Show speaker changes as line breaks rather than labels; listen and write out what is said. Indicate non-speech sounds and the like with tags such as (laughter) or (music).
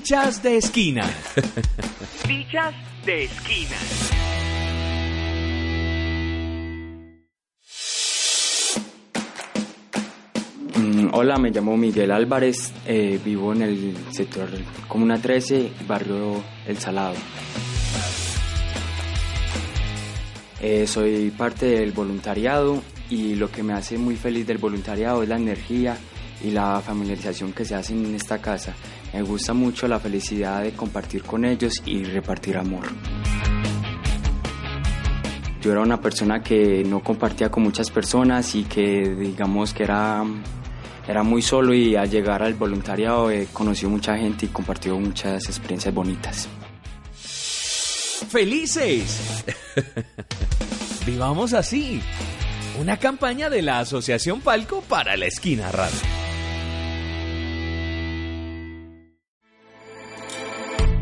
Dichas de esquina.
Dichas de esquina.
Mm, Hola, me llamo Miguel Álvarez, eh, vivo en el sector Comuna 13, barrio El Salado. Eh, soy parte del voluntariado y lo que me hace muy feliz del voluntariado es la energía y la familiarización que se hace en esta casa. Me gusta mucho la felicidad de compartir con ellos y repartir amor. Yo era una persona que no compartía con muchas personas y que digamos que era, era muy solo y al llegar al voluntariado he conocido mucha gente y compartido muchas experiencias bonitas.
¡Felices! (laughs) Vivamos así. Una campaña de la Asociación Palco para la Esquina Radio.